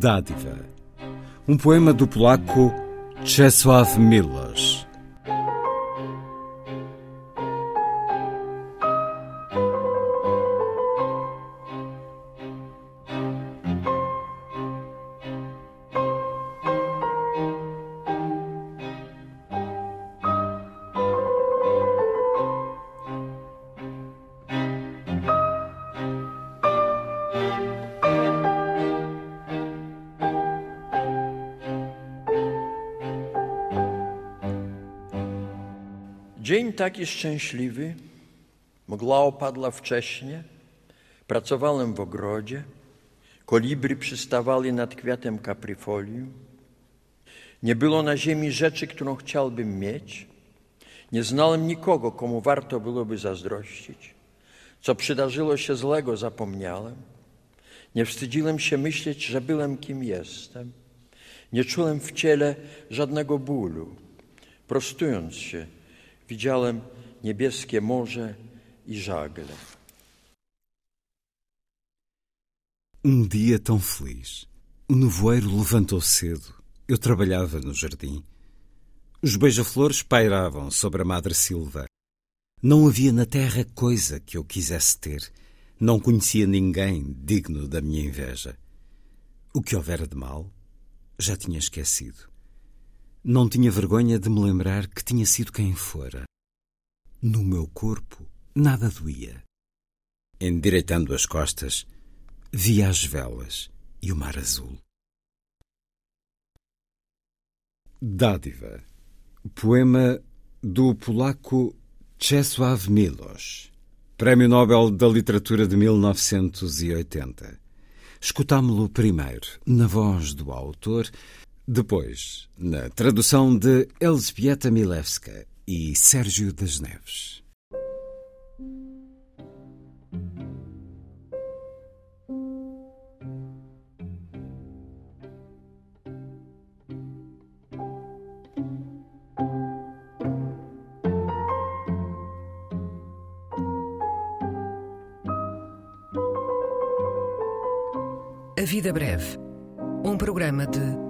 Dádiva. Um poema do polaco Czesław Milosz. Dzień taki szczęśliwy. Mgła opadła wcześnie. Pracowałem w ogrodzie. Kolibry przystawali nad kwiatem kapryfolium. Nie było na ziemi rzeczy, którą chciałbym mieć. Nie znałem nikogo, komu warto byłoby zazdrościć. Co przydarzyło się złego, zapomniałem. Nie wstydziłem się myśleć, że byłem kim jestem. Nie czułem w ciele żadnego bólu. Prostując się, widziałem niebieskie morze e żagle. Um dia tão feliz. O nevoeiro levantou cedo. Eu trabalhava no jardim. Os beija-flores pairavam sobre a Madre Silva. Não havia na terra coisa que eu quisesse ter. Não conhecia ninguém digno da minha inveja. O que houvera de mal, já tinha esquecido. Não tinha vergonha de me lembrar que tinha sido quem fora. No meu corpo nada doía. Endireitando as costas, via as velas e o mar azul. Dádiva. Poema do polaco Czesław Milosz. Prémio Nobel da Literatura de 1980. Escutámo-lo primeiro na voz do autor, depois na tradução de Elzbieta Milewska e Sérgio das Neves. A Vida Breve. Um programa de